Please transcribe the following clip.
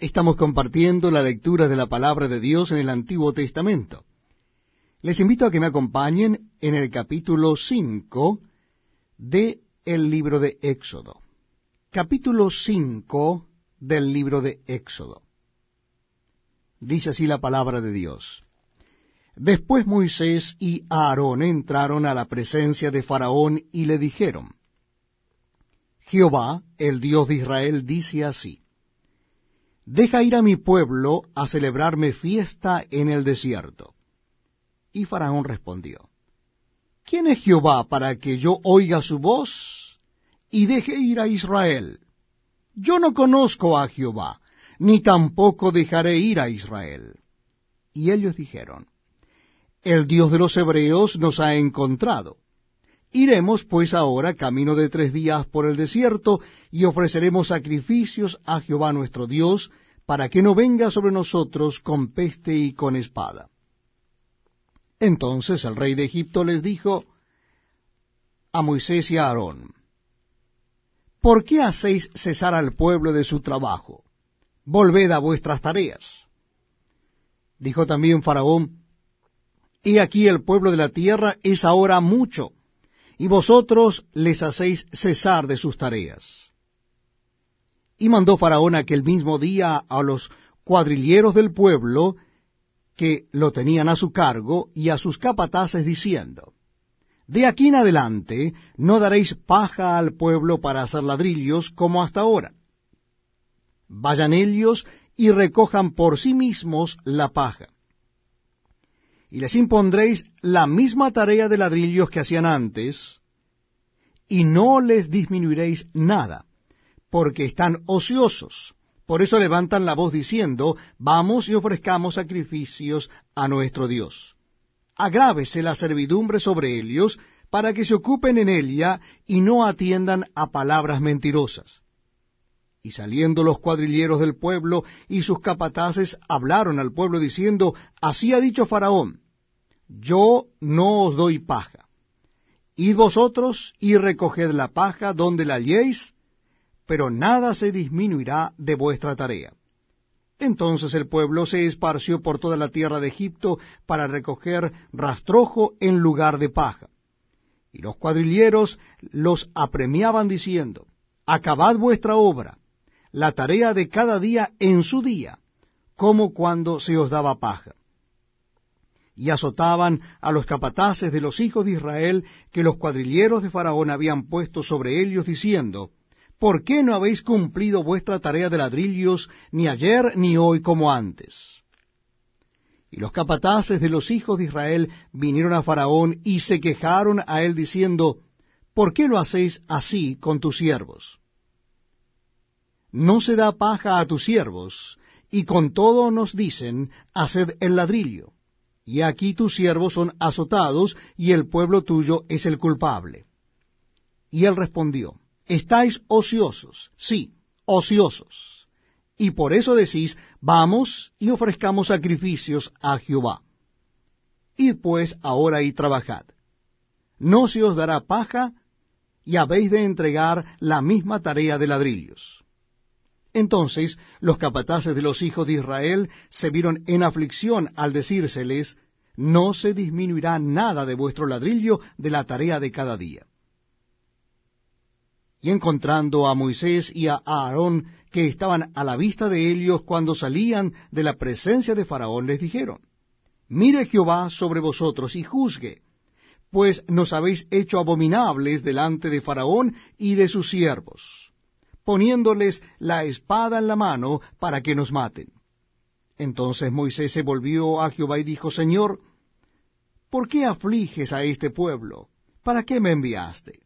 Estamos compartiendo la lectura de la palabra de Dios en el Antiguo Testamento. Les invito a que me acompañen en el capítulo 5 de el libro de Éxodo. Capítulo 5 del libro de Éxodo. Dice así la palabra de Dios. Después Moisés y Aarón entraron a la presencia de Faraón y le dijeron, Jehová, el Dios de Israel, dice así, Deja ir a mi pueblo a celebrarme fiesta en el desierto. Y Faraón respondió, ¿Quién es Jehová para que yo oiga su voz y deje ir a Israel? Yo no conozco a Jehová, ni tampoco dejaré ir a Israel. Y ellos dijeron, El Dios de los hebreos nos ha encontrado. Iremos pues ahora camino de tres días por el desierto y ofreceremos sacrificios a Jehová nuestro Dios, para que no venga sobre nosotros con peste y con espada. Entonces el rey de Egipto les dijo a Moisés y a Aarón, ¿por qué hacéis cesar al pueblo de su trabajo? Volved a vuestras tareas. Dijo también Faraón, He aquí el pueblo de la tierra es ahora mucho, y vosotros les hacéis cesar de sus tareas. Y mandó Faraón aquel mismo día a los cuadrilleros del pueblo que lo tenían a su cargo y a sus capataces diciendo, De aquí en adelante no daréis paja al pueblo para hacer ladrillos como hasta ahora. Vayan ellos y recojan por sí mismos la paja y les impondréis la misma tarea de ladrillos que hacían antes, y no les disminuiréis nada, porque están ociosos. Por eso levantan la voz diciendo, vamos y ofrezcamos sacrificios a nuestro Dios. Agrávese la servidumbre sobre ellos, para que se ocupen en ella y no atiendan a palabras mentirosas. Y saliendo los cuadrilleros del pueblo y sus capataces hablaron al pueblo diciendo, Así ha dicho Faraón, yo no os doy paja. Id vosotros y recoged la paja donde la halléis, pero nada se disminuirá de vuestra tarea. Entonces el pueblo se esparció por toda la tierra de Egipto para recoger rastrojo en lugar de paja. Y los cuadrilleros los apremiaban diciendo, Acabad vuestra obra, la tarea de cada día en su día, como cuando se os daba paja y azotaban a los capataces de los hijos de Israel que los cuadrilleros de Faraón habían puesto sobre ellos, diciendo, ¿Por qué no habéis cumplido vuestra tarea de ladrillos ni ayer ni hoy como antes? Y los capataces de los hijos de Israel vinieron a Faraón y se quejaron a él diciendo, ¿Por qué lo hacéis así con tus siervos? No se da paja a tus siervos, y con todo nos dicen, haced el ladrillo y aquí tus siervos son azotados, y el pueblo tuyo es el culpable. Y él respondió, estáis ociosos, sí, ociosos, y por eso decís, vamos y ofrezcamos sacrificios a Jehová. Id pues ahora y trabajad. No se os dará paja, y habéis de entregar la misma tarea de ladrillos. Entonces los capataces de los hijos de Israel se vieron en aflicción al decírseles, no se disminuirá nada de vuestro ladrillo de la tarea de cada día. Y encontrando a Moisés y a Aarón, que estaban a la vista de ellos cuando salían de la presencia de Faraón, les dijeron, Mire Jehová sobre vosotros y juzgue, pues nos habéis hecho abominables delante de Faraón y de sus siervos poniéndoles la espada en la mano para que nos maten. Entonces Moisés se volvió a Jehová y dijo, Señor, ¿por qué afliges a este pueblo? ¿Para qué me enviaste?